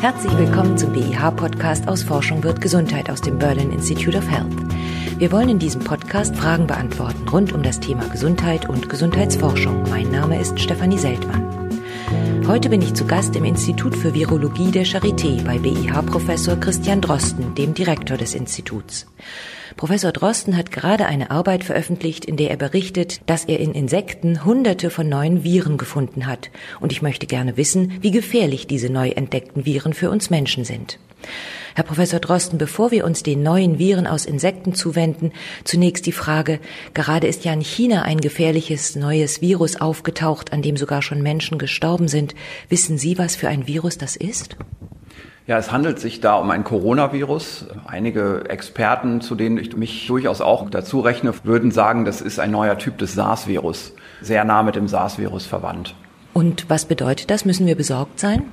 Herzlich willkommen zum BIH-Podcast aus Forschung wird Gesundheit aus dem Berlin Institute of Health. Wir wollen in diesem Podcast Fragen beantworten rund um das Thema Gesundheit und Gesundheitsforschung. Mein Name ist Stefanie Seltmann. Heute bin ich zu Gast im Institut für Virologie der Charité bei BIH-Professor Christian Drosten, dem Direktor des Instituts. Professor Drosten hat gerade eine Arbeit veröffentlicht, in der er berichtet, dass er in Insekten hunderte von neuen Viren gefunden hat. Und ich möchte gerne wissen, wie gefährlich diese neu entdeckten Viren für uns Menschen sind. Herr Professor Drosten, bevor wir uns den neuen Viren aus Insekten zuwenden, zunächst die Frage, gerade ist ja in China ein gefährliches neues Virus aufgetaucht, an dem sogar schon Menschen gestorben sind. Wissen Sie, was für ein Virus das ist? Ja, es handelt sich da um ein Coronavirus. Einige Experten, zu denen ich mich durchaus auch dazu rechne, würden sagen, das ist ein neuer Typ des SARS-Virus, sehr nah mit dem SARS-Virus verwandt. Und was bedeutet das? Müssen wir besorgt sein?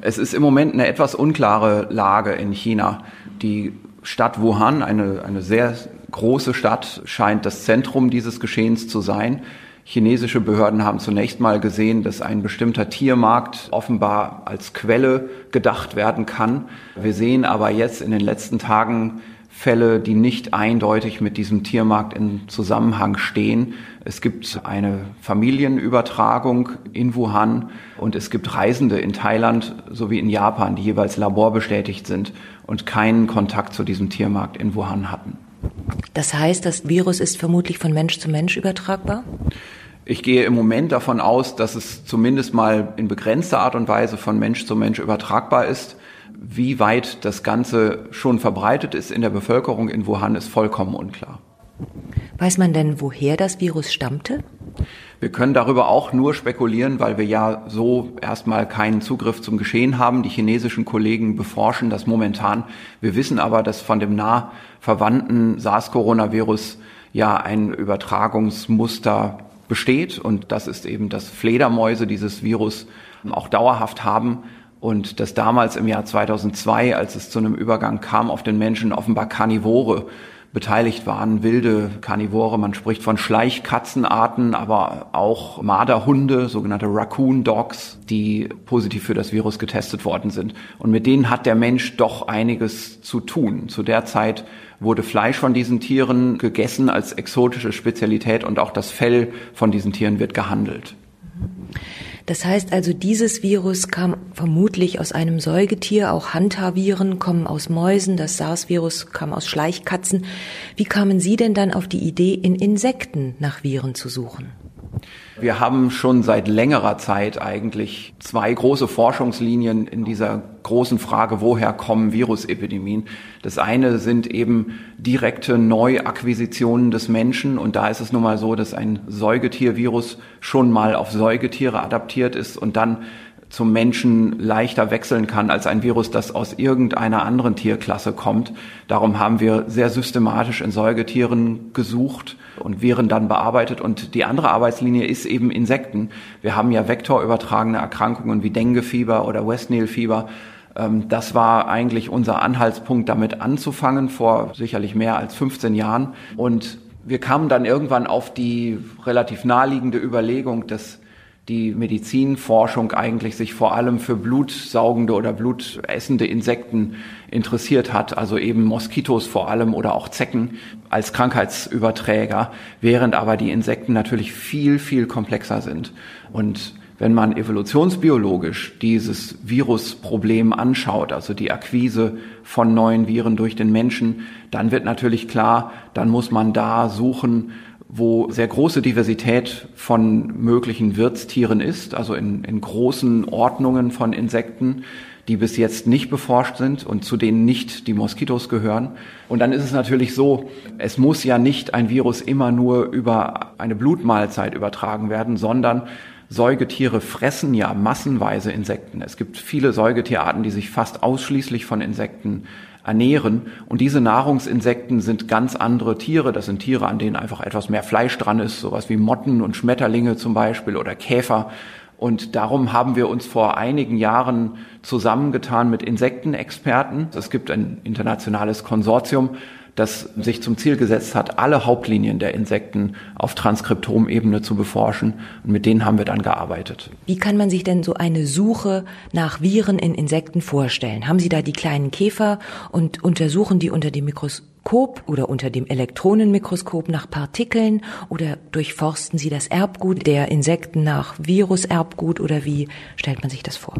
Es ist im Moment eine etwas unklare Lage in China. Die Stadt Wuhan, eine, eine sehr große Stadt, scheint das Zentrum dieses Geschehens zu sein. Chinesische Behörden haben zunächst mal gesehen, dass ein bestimmter Tiermarkt offenbar als Quelle gedacht werden kann. Wir sehen aber jetzt in den letzten Tagen Fälle, die nicht eindeutig mit diesem Tiermarkt in Zusammenhang stehen. Es gibt eine Familienübertragung in Wuhan und es gibt Reisende in Thailand sowie in Japan, die jeweils laborbestätigt sind und keinen Kontakt zu diesem Tiermarkt in Wuhan hatten. Das heißt, das Virus ist vermutlich von Mensch zu Mensch übertragbar? Ich gehe im Moment davon aus, dass es zumindest mal in begrenzter Art und Weise von Mensch zu Mensch übertragbar ist. Wie weit das Ganze schon verbreitet ist in der Bevölkerung in Wuhan, ist vollkommen unklar. Weiß man denn, woher das Virus stammte? Wir können darüber auch nur spekulieren, weil wir ja so erstmal keinen Zugriff zum Geschehen haben. Die chinesischen Kollegen beforschen das momentan. Wir wissen aber, dass von dem nah verwandten SARS-Coronavirus ja ein Übertragungsmuster besteht. Und das ist eben, dass Fledermäuse dieses Virus auch dauerhaft haben. Und dass damals im Jahr 2002, als es zu einem Übergang kam auf den Menschen, offenbar Karnivore beteiligt waren, wilde Karnivore. Man spricht von Schleichkatzenarten, aber auch Marderhunde, sogenannte Raccoon Dogs, die positiv für das Virus getestet worden sind. Und mit denen hat der Mensch doch einiges zu tun. Zu der Zeit wurde Fleisch von diesen Tieren gegessen als exotische Spezialität und auch das Fell von diesen Tieren wird gehandelt. Das heißt also, dieses Virus kam vermutlich aus einem Säugetier, auch Hantaviren kommen aus Mäusen, das SARS-Virus kam aus Schleichkatzen. Wie kamen Sie denn dann auf die Idee, in Insekten nach Viren zu suchen? Wir haben schon seit längerer Zeit eigentlich zwei große Forschungslinien in dieser großen Frage, woher kommen Virusepidemien. Das eine sind eben direkte Neuakquisitionen des Menschen und da ist es nun mal so, dass ein Säugetiervirus schon mal auf Säugetiere adaptiert ist und dann zum Menschen leichter wechseln kann als ein Virus, das aus irgendeiner anderen Tierklasse kommt. Darum haben wir sehr systematisch in Säugetieren gesucht und Viren dann bearbeitet. Und die andere Arbeitslinie ist eben Insekten. Wir haben ja vektorübertragene Erkrankungen wie Denguefieber oder West Nile Fieber. Ähm, das war eigentlich unser Anhaltspunkt, damit anzufangen, vor sicherlich mehr als 15 Jahren. Und wir kamen dann irgendwann auf die relativ naheliegende Überlegung, dass die Medizinforschung eigentlich sich vor allem für blutsaugende oder blutessende Insekten interessiert hat, also eben Moskitos vor allem oder auch Zecken als Krankheitsüberträger, während aber die Insekten natürlich viel, viel komplexer sind. Und wenn man evolutionsbiologisch dieses Virusproblem anschaut, also die Akquise von neuen Viren durch den Menschen, dann wird natürlich klar, dann muss man da suchen, wo sehr große Diversität von möglichen Wirtstieren ist, also in, in großen Ordnungen von Insekten, die bis jetzt nicht beforscht sind und zu denen nicht die Moskitos gehören. Und dann ist es natürlich so, es muss ja nicht ein Virus immer nur über eine Blutmahlzeit übertragen werden, sondern Säugetiere fressen ja massenweise Insekten. Es gibt viele Säugetierarten, die sich fast ausschließlich von Insekten ernähren. Und diese Nahrungsinsekten sind ganz andere Tiere. Das sind Tiere, an denen einfach etwas mehr Fleisch dran ist, sowas wie Motten und Schmetterlinge zum Beispiel oder Käfer. Und darum haben wir uns vor einigen Jahren zusammengetan mit Insektenexperten. Es gibt ein internationales Konsortium, das sich zum Ziel gesetzt hat, alle Hauptlinien der Insekten auf Transkriptomebene zu beforschen. Und mit denen haben wir dann gearbeitet. Wie kann man sich denn so eine Suche nach Viren in Insekten vorstellen? Haben Sie da die kleinen Käfer und untersuchen die unter dem Mikroskop oder unter dem Elektronenmikroskop nach Partikeln oder durchforsten Sie das Erbgut der Insekten nach Viruserbgut oder wie stellt man sich das vor?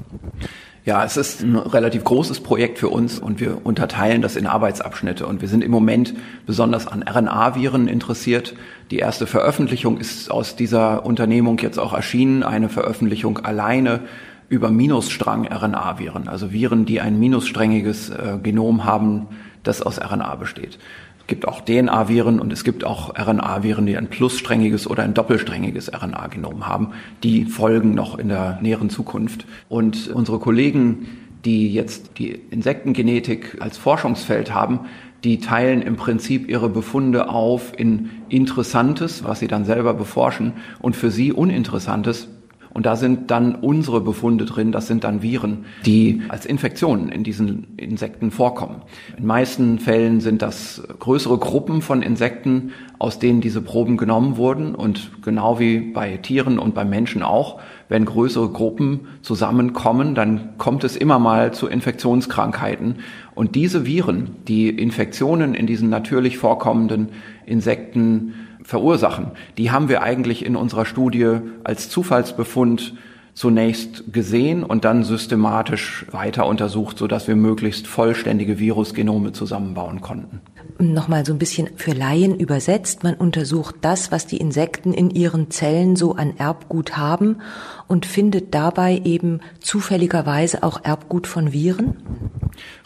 Ja, es ist ein relativ großes Projekt für uns und wir unterteilen das in Arbeitsabschnitte. Und wir sind im Moment besonders an RNA-Viren interessiert. Die erste Veröffentlichung ist aus dieser Unternehmung jetzt auch erschienen, eine Veröffentlichung alleine über Minusstrang-RNA-Viren, also Viren, die ein minussträngiges äh, Genom haben, das aus RNA besteht gibt auch DNA-Viren und es gibt auch RNA-Viren, die ein plussträngiges oder ein doppelsträngiges RNA-Genom haben. Die folgen noch in der näheren Zukunft. Und unsere Kollegen, die jetzt die Insektengenetik als Forschungsfeld haben, die teilen im Prinzip ihre Befunde auf in Interessantes, was sie dann selber beforschen, und für sie Uninteressantes, und da sind dann unsere Befunde drin, das sind dann Viren, die als Infektionen in diesen Insekten vorkommen. In meisten Fällen sind das größere Gruppen von Insekten, aus denen diese Proben genommen wurden. Und genau wie bei Tieren und bei Menschen auch, wenn größere Gruppen zusammenkommen, dann kommt es immer mal zu Infektionskrankheiten. Und diese Viren, die Infektionen in diesen natürlich vorkommenden Insekten verursachen. Die haben wir eigentlich in unserer Studie als Zufallsbefund zunächst gesehen und dann systematisch weiter untersucht, sodass wir möglichst vollständige Virusgenome zusammenbauen konnten. Nochmal so ein bisschen für Laien übersetzt. Man untersucht das, was die Insekten in ihren Zellen so an Erbgut haben und findet dabei eben zufälligerweise auch Erbgut von Viren?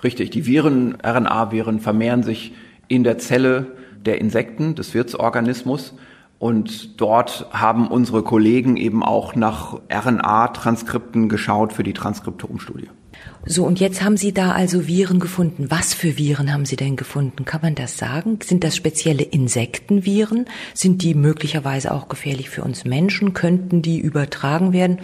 Richtig. Die Viren, RNA-Viren vermehren sich in der Zelle der Insekten, des Wirtsorganismus. Und dort haben unsere Kollegen eben auch nach RNA-Transkripten geschaut für die Transkriptomstudie. So, und jetzt haben Sie da also Viren gefunden. Was für Viren haben Sie denn gefunden? Kann man das sagen? Sind das spezielle Insektenviren? Sind die möglicherweise auch gefährlich für uns Menschen? Könnten die übertragen werden?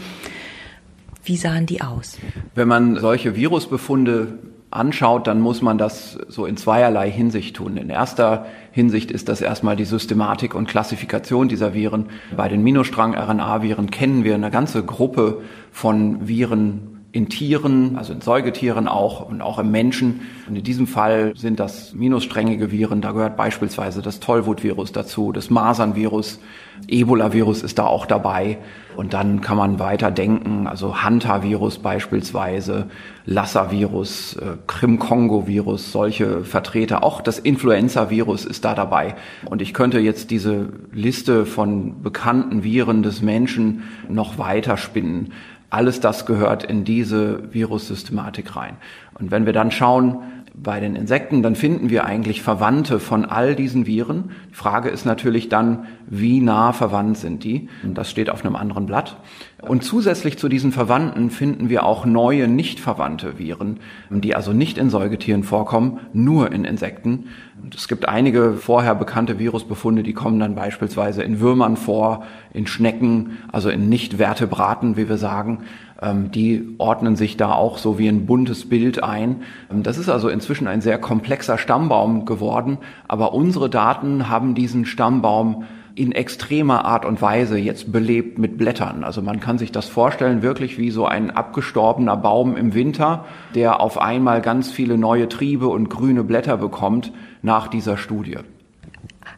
Wie sahen die aus? Wenn man solche Virusbefunde anschaut, dann muss man das so in zweierlei Hinsicht tun. In erster Hinsicht ist das erstmal die Systematik und Klassifikation dieser Viren. Bei den Minustrang-RNA-Viren kennen wir eine ganze Gruppe von Viren, in Tieren, also in Säugetieren auch und auch im Menschen. Und in diesem Fall sind das minussträngige Viren. Da gehört beispielsweise das Tollwut-Virus dazu, das Masern-Virus, Ebola-Virus ist da auch dabei. Und dann kann man weiter denken, also Hanta-Virus beispielsweise, Lassa-Virus, äh, Krim-Kongo-Virus, solche Vertreter. Auch das Influenza-Virus ist da dabei. Und ich könnte jetzt diese Liste von bekannten Viren des Menschen noch weiter spinnen. Alles das gehört in diese Virussystematik rein. Und wenn wir dann schauen, bei den Insekten, dann finden wir eigentlich Verwandte von all diesen Viren. Die Frage ist natürlich dann, wie nah verwandt sind die? Und das steht auf einem anderen Blatt. Und zusätzlich zu diesen Verwandten finden wir auch neue nicht verwandte Viren, die also nicht in Säugetieren vorkommen, nur in Insekten. Und es gibt einige vorher bekannte Virusbefunde, die kommen dann beispielsweise in Würmern vor, in Schnecken, also in Nicht-Vertebraten, wie wir sagen. Ähm, die ordnen sich da auch so wie ein buntes Bild ein. Ähm, das ist also inzwischen ein sehr komplexer Stammbaum geworden, aber unsere Daten haben diesen Stammbaum in extremer Art und Weise jetzt belebt mit Blättern. Also man kann sich das vorstellen wirklich wie so ein abgestorbener Baum im Winter, der auf einmal ganz viele neue Triebe und grüne Blätter bekommt nach dieser Studie.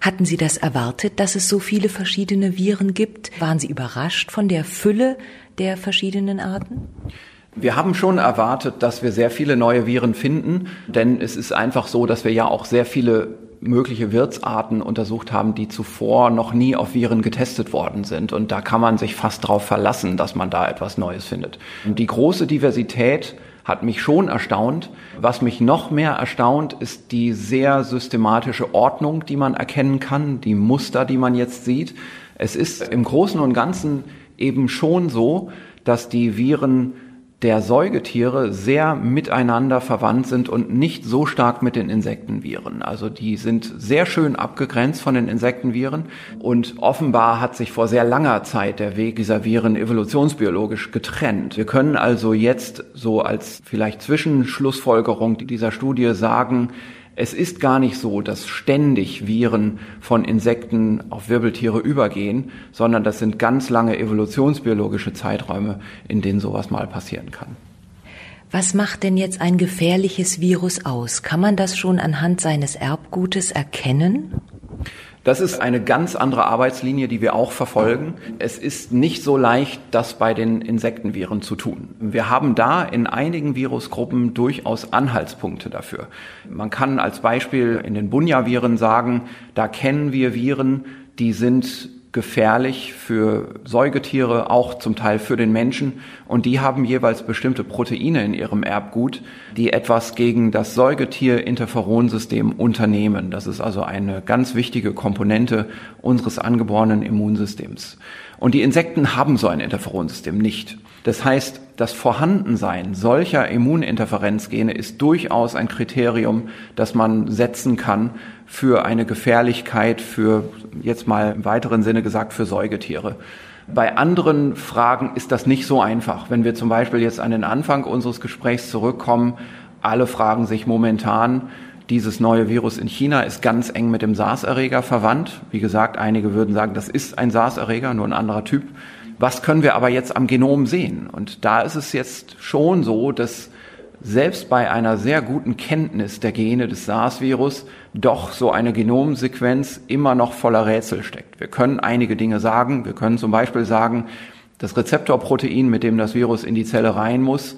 Hatten Sie das erwartet, dass es so viele verschiedene Viren gibt? Waren Sie überrascht von der Fülle der verschiedenen Arten? Wir haben schon erwartet, dass wir sehr viele neue Viren finden, denn es ist einfach so, dass wir ja auch sehr viele mögliche Wirtsarten untersucht haben, die zuvor noch nie auf Viren getestet worden sind. Und da kann man sich fast darauf verlassen, dass man da etwas Neues findet. Die große Diversität hat mich schon erstaunt. Was mich noch mehr erstaunt, ist die sehr systematische Ordnung, die man erkennen kann, die Muster, die man jetzt sieht. Es ist im Großen und Ganzen eben schon so, dass die Viren der Säugetiere sehr miteinander verwandt sind und nicht so stark mit den Insektenviren. Also die sind sehr schön abgegrenzt von den Insektenviren und offenbar hat sich vor sehr langer Zeit der Weg dieser Viren evolutionsbiologisch getrennt. Wir können also jetzt so als vielleicht Zwischenschlussfolgerung dieser Studie sagen, Es ist gar nicht so, dass ständig Viren von Insekten auf Wirbeltiere übergehen, sondern das sind ganz lange evolutionsbiologische Zeiträume, in denen sowas mal passieren kann. Was macht denn jetzt ein gefährliches Virus aus? Kann man das schon anhand seines Erbgutes erkennen? Das ist eine ganz andere Arbeitslinie, die wir auch verfolgen. Es ist nicht so leicht, das bei den Insektenviren zu tun. Wir haben da in einigen Virusgruppen durchaus Anhaltspunkte dafür. Man kann als Beispiel in den Bunja-Viren sagen, da kennen wir Viren, die sind gefährlich für Säugetiere, auch zum Teil für den Menschen. Und die haben jeweils bestimmte Proteine in ihrem Erbgut, die etwas gegen das Säugetier-Interferonsystem unternehmen. Das ist also eine ganz wichtige Komponente unseres angeborenen Immunsystems. Und die Insekten haben so ein Interferonsystem nicht. Das heißt, das Vorhandensein solcher Immuninterferenzgene ist durchaus ein Kriterium, das man setzen kann für eine Gefährlichkeit für, jetzt mal im weiteren Sinne gesagt, für Säugetiere. Bei anderen Fragen ist das nicht so einfach. Wenn wir zum Beispiel jetzt an den Anfang unseres Gesprächs zurückkommen, alle fragen sich momentan, dieses neue Virus in China ist ganz eng mit dem SARS-Erreger verwandt. Wie gesagt, einige würden sagen, das ist ein SARS-Erreger, nur ein anderer Typ. Was können wir aber jetzt am Genom sehen? Und da ist es jetzt schon so, dass selbst bei einer sehr guten Kenntnis der Gene des SARS-Virus doch so eine Genomsequenz immer noch voller Rätsel steckt. Wir können einige Dinge sagen. Wir können zum Beispiel sagen, das Rezeptorprotein, mit dem das Virus in die Zelle rein muss,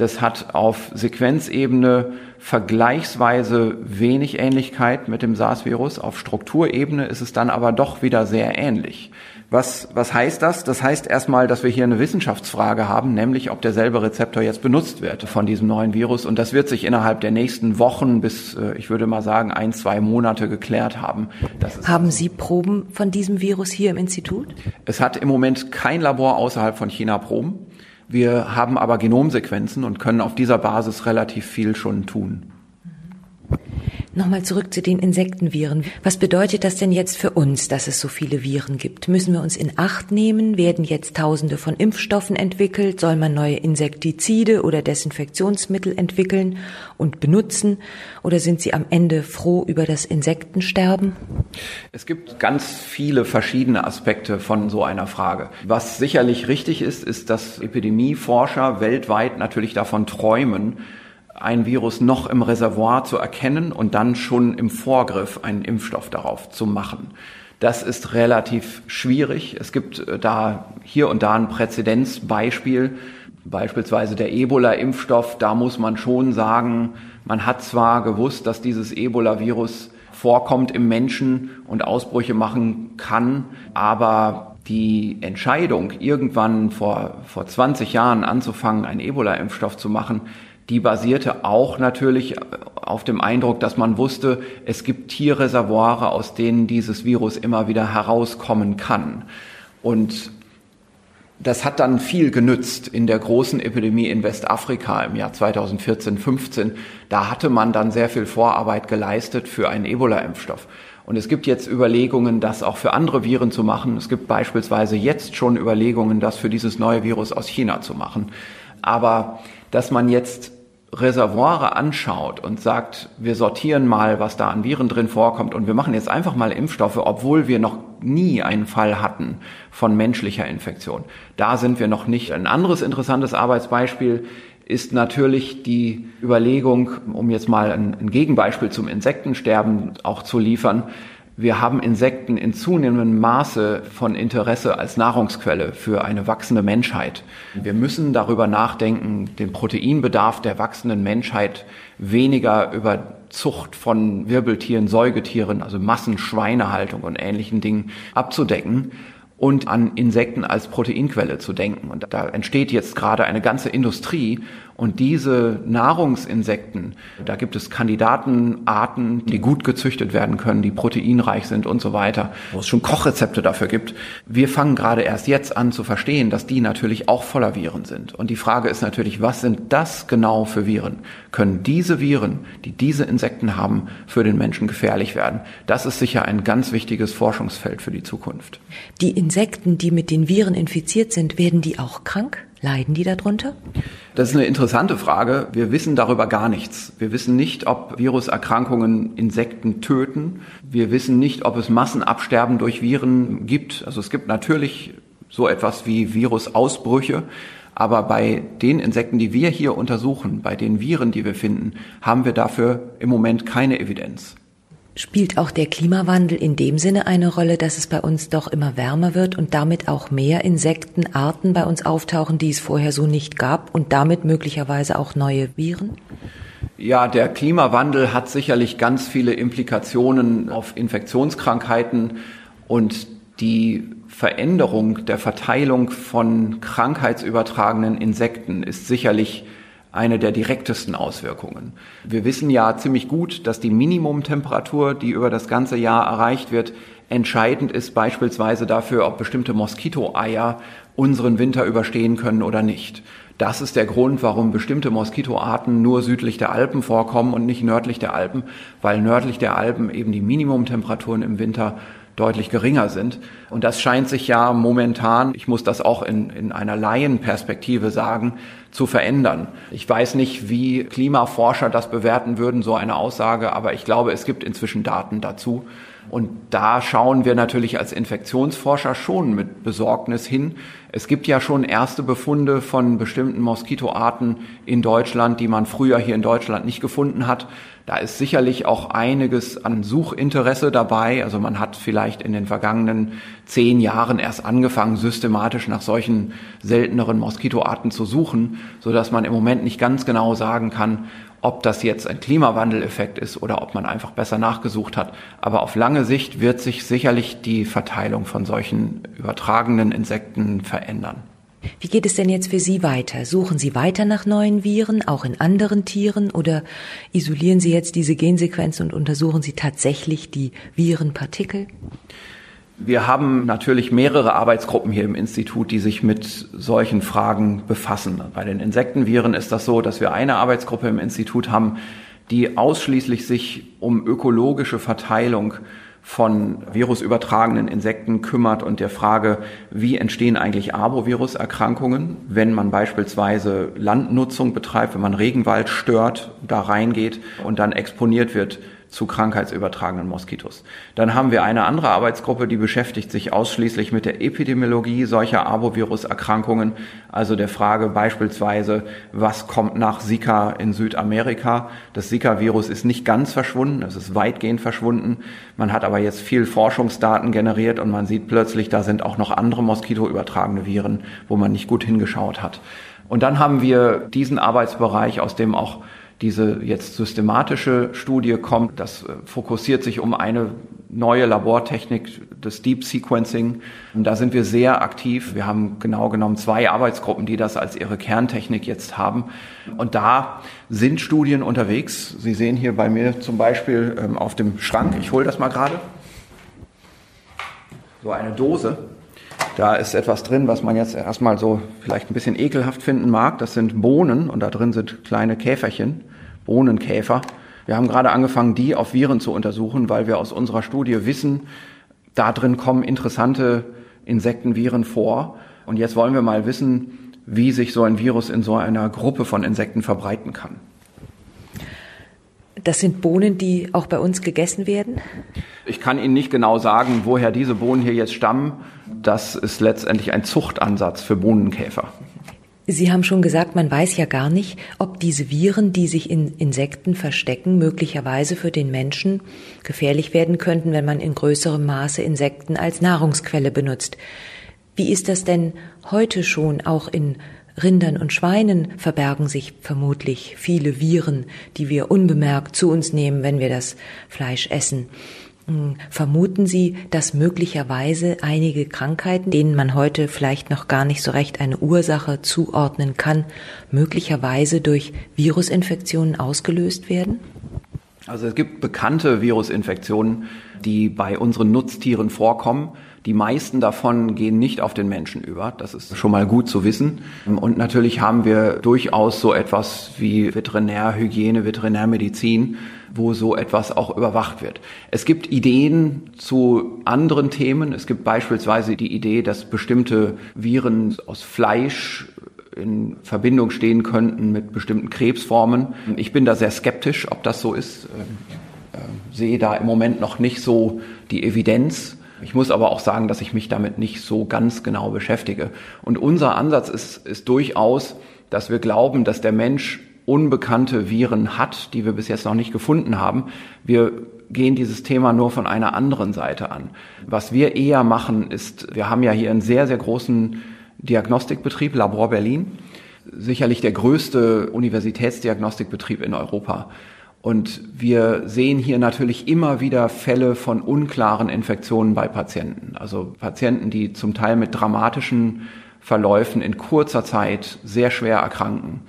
das hat auf Sequenzebene vergleichsweise wenig Ähnlichkeit mit dem SARS-Virus. Auf Strukturebene ist es dann aber doch wieder sehr ähnlich. Was, was heißt das? Das heißt erstmal, dass wir hier eine Wissenschaftsfrage haben, nämlich ob derselbe Rezeptor jetzt benutzt wird von diesem neuen Virus. Und das wird sich innerhalb der nächsten Wochen bis, äh, ich würde mal sagen, ein, zwei Monate geklärt haben. haben Sie Proben von diesem Virus hier im Institut? Es hat im Moment kein Labor außerhalb von China Proben. Wir haben aber Genomsequenzen und können auf dieser Basis relativ viel schon tun. Nochmal zurück zu den Insektenviren. Was bedeutet das denn jetzt für uns, dass es so viele Viren gibt? Müssen wir uns in Acht nehmen? Werden jetzt Tausende von Impfstoffen entwickelt? Soll man neue Insektizide oder Desinfektionsmittel entwickeln und benutzen? Oder sind Sie am Ende froh über das Insektensterben? Es gibt ganz viele verschiedene Aspekte von so einer Frage. Was sicherlich richtig ist, ist, dass Epidemieforscher weltweit natürlich davon träumen, ein Virus noch im Reservoir zu erkennen und dann schon im Vorgriff einen Impfstoff darauf zu machen. Das ist relativ schwierig. Es gibt äh, da hier und da ein Präzedenzbeispiel, beispielsweise der Ebola-Impfstoff. Da muss man schon sagen, man hat zwar gewusst, dass dieses Ebola-Virus vorkommt im Menschen und Ausbrüche machen kann, aber die Entscheidung, irgendwann vor, vor 20 Jahren anzufangen, einen Ebola-Impfstoff zu machen, die basierte auch natürlich auf dem Eindruck, dass man wusste, es gibt Tierreservoire, aus denen dieses Virus immer wieder herauskommen kann. Und das hat dann viel genützt in der großen Epidemie in Westafrika im Jahr 2014, 15. Da hatte man dann sehr viel Vorarbeit geleistet für einen Ebola-Impfstoff. Und es gibt jetzt Überlegungen, das auch für andere Viren zu machen. Es gibt beispielsweise jetzt schon Überlegungen, das für dieses neue Virus aus China zu machen. Aber dass man jetzt Reservoire anschaut und sagt, wir sortieren mal, was da an Viren drin vorkommt und wir machen jetzt einfach mal Impfstoffe, obwohl wir noch nie einen Fall hatten von menschlicher Infektion. Da sind wir noch nicht. Ein anderes interessantes Arbeitsbeispiel ist natürlich die Überlegung, um jetzt mal ein, Gegenbeispiel zum Insektensterben auch zu liefern, wir haben Insekten in zunehmendem Maße von Interesse als Nahrungsquelle für eine wachsende Menschheit. Wir müssen darüber nachdenken, den Proteinbedarf der wachsenden Menschheit weniger über Zucht von Wirbeltieren, Säugetieren, also Massenschweinehaltung und ähnlichen Dingen abzudecken und an Insekten als Proteinquelle zu denken. Und da entsteht jetzt gerade eine ganze Industrie und diese Nahrungsinsekten, da gibt es Kandidatenarten, die gut gezüchtet werden können, die proteinreich sind und so weiter, wo es schon Kochrezepte dafür gibt. Wir fangen gerade erst jetzt an zu verstehen, dass die natürlich auch voller Viren sind. Und die Frage ist natürlich, was sind das genau für Viren? Können diese Viren, die diese Insekten haben, für den Menschen gefährlich werden? Das ist sicher ein ganz wichtiges Forschungsfeld für die Zukunft. Die Insekten, die mit den Viren infiziert sind, werden die auch krank? Leiden die darunter? Das ist eine interessante Frage. Wir wissen darüber gar nichts. Wir wissen nicht, ob Viruserkrankungen Insekten töten. Wir wissen nicht, ob es Massenabsterben durch Viren gibt. Also es gibt natürlich so etwas wie Virusausbrüche. Aber bei den Insekten, die wir hier untersuchen, bei den Viren, die wir finden, haben wir dafür im Moment keine Evidenz. Spielt auch der Klimawandel in dem Sinne eine Rolle, dass es bei uns doch immer wärmer wird und damit auch mehr Insektenarten bei uns auftauchen, die es vorher so nicht gab und damit möglicherweise auch neue Viren? Ja, der Klimawandel hat sicherlich ganz viele Implikationen auf Infektionskrankheiten und die Veränderung der Verteilung von krankheitsübertragenen Insekten ist sicherlich eine der direktesten Auswirkungen. Wir wissen ja ziemlich gut, dass die Minimumtemperatur, die über das ganze Jahr erreicht wird, entscheidend ist beispielsweise dafür, ob bestimmte Moskitoeier unseren Winter überstehen können oder nicht. Das ist der Grund, warum bestimmte Moskitoarten nur südlich der Alpen vorkommen und nicht nördlich der Alpen, weil nördlich der Alpen eben die Minimumtemperaturen im Winter deutlich geringer sind. Und das scheint sich ja momentan, ich muss das auch in, in einer Laienperspektive sagen, zu verändern. Ich weiß nicht, wie Klimaforscher das bewerten würden, so eine Aussage, aber ich glaube, es gibt inzwischen Daten dazu. Und da schauen wir natürlich als Infektionsforscher schon mit Besorgnis hin. Es gibt ja schon erste Befunde von bestimmten Moskitoarten in Deutschland, die man früher hier in Deutschland nicht gefunden hat. Da ist sicherlich auch einiges an Suchinteresse dabei. Also man hat vielleicht in den vergangenen zehn Jahren erst angefangen, systematisch nach solchen selteneren Moskitoarten zu suchen, so dass man im Moment nicht ganz genau sagen kann, ob das jetzt ein Klimawandeleffekt ist oder ob man einfach besser nachgesucht hat. Aber auf lange Sicht wird sich sicherlich die Verteilung von solchen übertragenen Insekten verändern. Wie geht es denn jetzt für Sie weiter? Suchen Sie weiter nach neuen Viren, auch in anderen Tieren, oder isolieren Sie jetzt diese Gensequenz und untersuchen Sie tatsächlich die Virenpartikel? Wir haben natürlich mehrere Arbeitsgruppen hier im Institut, die sich mit solchen Fragen befassen. Bei den Insektenviren ist das so, dass wir eine Arbeitsgruppe im Institut haben, die ausschließlich sich um ökologische Verteilung von virusübertragenen Insekten kümmert und der Frage, wie entstehen eigentlich Arboviruserkrankungen, wenn man beispielsweise Landnutzung betreibt, wenn man Regenwald stört, da reingeht und dann exponiert wird zu krankheitsübertragenen Moskitos. Dann haben wir eine andere Arbeitsgruppe, die beschäftigt sich ausschließlich mit der Epidemiologie solcher Arboviruserkrankungen, also der Frage beispielsweise, was kommt nach Zika in Südamerika. Das Zika-Virus ist nicht ganz verschwunden, es ist weitgehend verschwunden. Man hat aber jetzt viel Forschungsdaten generiert und man sieht plötzlich, da sind auch noch andere Moskitoübertragene Viren, wo man nicht gut hingeschaut hat. Und dann haben wir diesen Arbeitsbereich, aus dem auch diese jetzt systematische Studie kommt. Das äh, fokussiert sich um eine neue Labortechnik des Deep Sequencing. Und da sind wir sehr aktiv. Wir haben genau genommen zwei Arbeitsgruppen, die das als ihre Kerntechnik jetzt haben. Und da sind Studien unterwegs. Sie sehen hier bei mir zum Beispiel ähm, auf dem Schrank, ich hole das mal gerade, so eine Dose. Da ist etwas drin, was man jetzt erstmal so vielleicht ein bisschen ekelhaft finden mag. Das sind Bohnen und da drin sind kleine Käferchen. Bohnenkäfer. Wir haben gerade angefangen, die auf Viren zu untersuchen, weil wir aus unserer Studie wissen, da drin kommen interessante Insektenviren vor. Und jetzt wollen wir mal wissen, wie sich so ein Virus in so einer Gruppe von Insekten verbreiten kann. Das sind Bohnen, die auch bei uns gegessen werden? Ich kann Ihnen nicht genau sagen, woher diese Bohnen hier jetzt stammen. Das ist letztendlich ein Zuchtansatz für Bohnenkäfer. Sie haben schon gesagt, man weiß ja gar nicht, ob diese Viren, die sich in Insekten verstecken, möglicherweise für den Menschen gefährlich werden könnten, wenn man in größerem Maße Insekten als Nahrungsquelle benutzt. Wie ist das denn heute schon? Auch in Rindern und Schweinen verbergen sich vermutlich viele Viren, die wir unbemerkt zu uns nehmen, wenn wir das Fleisch essen. Hm, vermuten Sie, dass möglicherweise einige Krankheiten, denen man heute vielleicht noch gar nicht so recht eine Ursache zuordnen kann, möglicherweise durch Virusinfektionen ausgelöst werden? Also es gibt bekannte Virusinfektionen, die bei unseren Nutztieren vorkommen. Die meisten davon gehen nicht auf den Menschen über. Das ist schon mal gut zu wissen. Und natürlich haben wir durchaus so etwas wie Veterinärhygiene, Veterinärmedizin, wo so etwas auch überwacht wird. Es gibt Ideen zu anderen Themen. Es gibt beispielsweise die Idee, dass bestimmte Viren aus Fleisch in Verbindung stehen könnten mit bestimmten Krebsformen. Ich bin da sehr skeptisch, ob das so ist. Äh, sehe da im Moment noch nicht so die Evidenz. Ich muss aber auch sagen, dass ich mich damit nicht so ganz genau beschäftige. Und unser Ansatz ist, ist durchaus, dass wir glauben, dass der Mensch unbekannte Viren hat, die wir bis jetzt noch nicht gefunden haben. Wir gehen dieses Thema nur von einer anderen Seite an. Was wir eher machen, ist, wir haben ja hier einen sehr, sehr großen Diagnostikbetrieb, Labor Berlin, sicherlich der größte Universitätsdiagnostikbetrieb in Europa. Und wir sehen hier natürlich immer wieder Fälle von unklaren Infektionen bei Patienten. Also Patienten, die zum Teil mit dramatischen Verläufen in kurzer Zeit sehr schwer erkranken.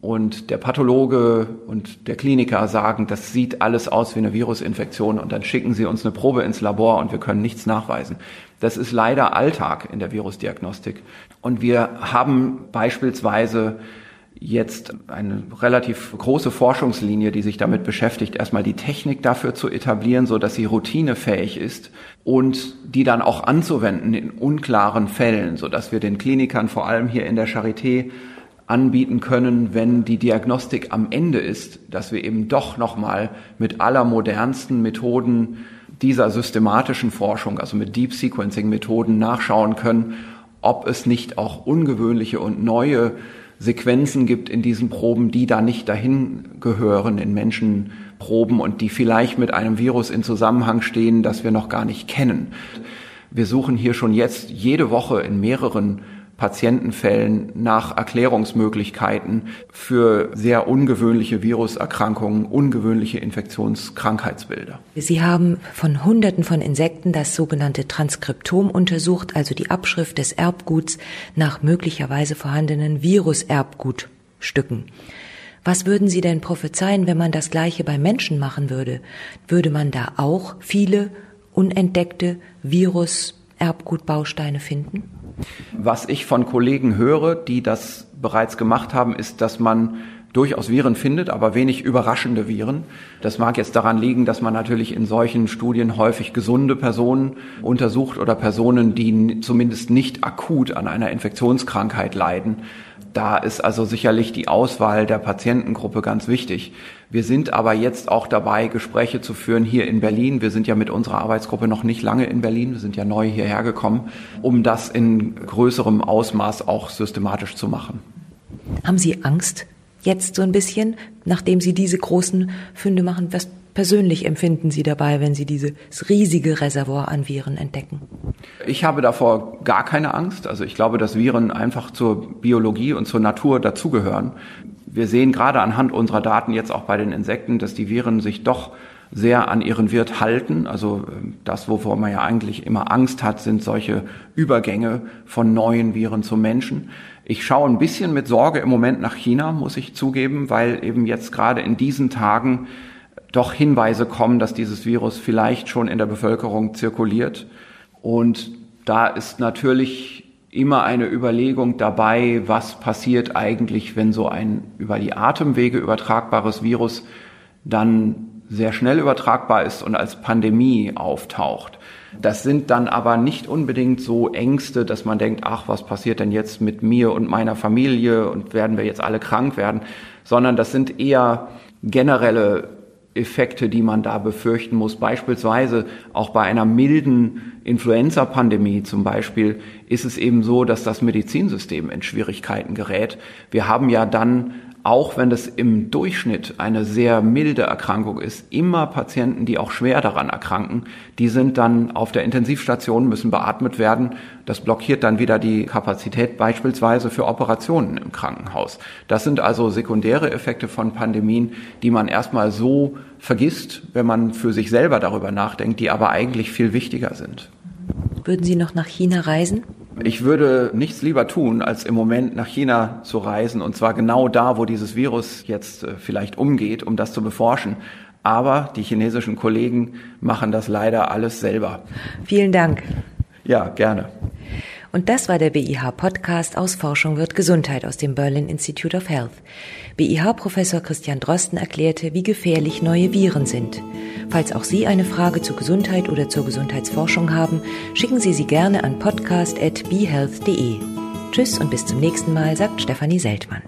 Und der Pathologe und der Kliniker sagen, das sieht alles aus wie eine Virusinfektion und dann schicken sie uns eine Probe ins Labor und wir können nichts nachweisen. Das ist leider Alltag in der Virusdiagnostik. Und wir haben beispielsweise jetzt eine relativ große Forschungslinie, die sich damit beschäftigt, erstmal die Technik dafür zu etablieren, so dass sie routinefähig ist und die dann auch anzuwenden in unklaren Fällen, so dass wir den Klinikern vor allem hier in der Charité anbieten können, wenn die Diagnostik am Ende ist, dass wir eben doch nochmal mit allermodernsten Methoden dieser systematischen Forschung, also mit Deep Sequencing Methoden nachschauen können, ob es nicht auch ungewöhnliche und neue Sequenzen gibt in diesen Proben, die da nicht dahin gehören in Menschenproben und die vielleicht mit einem Virus in Zusammenhang stehen, das wir noch gar nicht kennen. Wir suchen hier schon jetzt jede Woche in mehreren Patientenfällen nach Erklärungsmöglichkeiten für sehr ungewöhnliche Viruserkrankungen, ungewöhnliche Infektionskrankheitsbilder. Sie haben von Hunderten von Insekten das sogenannte Transkriptom untersucht, also die Abschrift des Erbguts nach möglicherweise vorhandenen Viruserbgutstücken. Was würden Sie denn prophezeien, wenn man das Gleiche bei Menschen machen würde? Würde man da auch viele unentdeckte Virus-Erbgutbausteine finden? Was ich von Kollegen höre, die das bereits gemacht haben, ist, dass man durchaus Viren findet, aber wenig überraschende Viren. Das mag jetzt daran liegen, dass man natürlich in solchen Studien häufig gesunde Personen untersucht oder Personen, die zumindest nicht akut an einer Infektionskrankheit leiden. Da ist also sicherlich die Auswahl der Patientengruppe ganz wichtig. Wir sind aber jetzt auch dabei, Gespräche zu führen hier in Berlin. Wir sind ja mit unserer Arbeitsgruppe noch nicht lange in Berlin. Wir sind ja neu hierher gekommen, um das in größerem Ausmaß auch systematisch zu machen. Haben Sie Angst jetzt so ein bisschen, nachdem Sie diese großen Funde machen? Was persönlich empfinden Sie dabei, wenn Sie dieses riesige Reservoir an Viren entdecken? Ich habe davor gar keine Angst. Also ich glaube, dass Viren einfach zur Biologie und zur Natur dazugehören. Wir sehen gerade anhand unserer Daten jetzt auch bei den Insekten, dass die Viren sich doch sehr an ihren Wirt halten. Also ähm, das, wovor man ja eigentlich immer Angst hat, sind solche Übergänge von neuen Viren zu Menschen. Ich schaue ein bisschen mit Sorge im Moment nach China, muss ich zugeben, weil eben jetzt gerade in diesen Tagen doch Hinweise kommen, dass dieses Virus vielleicht schon in der Bevölkerung zirkuliert. Und da ist natürlich immer eine Überlegung dabei, was passiert eigentlich, wenn so ein über die Atemwege übertragbares Virus dann sehr schnell übertragbar ist und als Pandemie auftaucht. Das sind dann aber nicht unbedingt so Ängste, dass man denkt, ach, was passiert denn jetzt mit mir und meiner Familie und werden wir jetzt alle krank werden, sondern das sind eher generelle Effekte, die man da befürchten muss. Beispielsweise auch bei einer milden Influenza-Pandemie zum Beispiel ist es eben so, dass das Medizinsystem in Schwierigkeiten gerät. Wir haben ja dann auch wenn das im Durchschnitt eine sehr milde Erkrankung ist, immer Patienten, die auch schwer daran erkranken, die sind dann auf der Intensivstation, müssen beatmet werden. Das blockiert dann wieder die Kapazität beispielsweise für Operationen im Krankenhaus. Das sind also sekundäre Effekte von Pandemien, die man erstmal so vergisst, wenn man für sich selber darüber nachdenkt, die aber eigentlich viel wichtiger sind. Würden Sie noch nach China reisen? Ich würde nichts lieber tun, als im Moment nach China zu reisen und zwar genau da, wo dieses Virus jetzt äh, vielleicht umgeht, um das zu beforschen. Aber die chinesischen Kollegen machen das leider alles selber. Vielen Dank. Ja, gerne. Und das war der BIH-Podcast aus Forschung wird Gesundheit aus dem Berlin Institute of Health. BIH-Professor Christian Drosten erklärte, wie gefährlich neue Viren sind. Falls auch Sie eine Frage zur Gesundheit oder zur Gesundheitsforschung haben, schicken Sie sie gerne an podcast.behealth.de. Tschüss und bis zum nächsten Mal, sagt Stefanie Seltmann.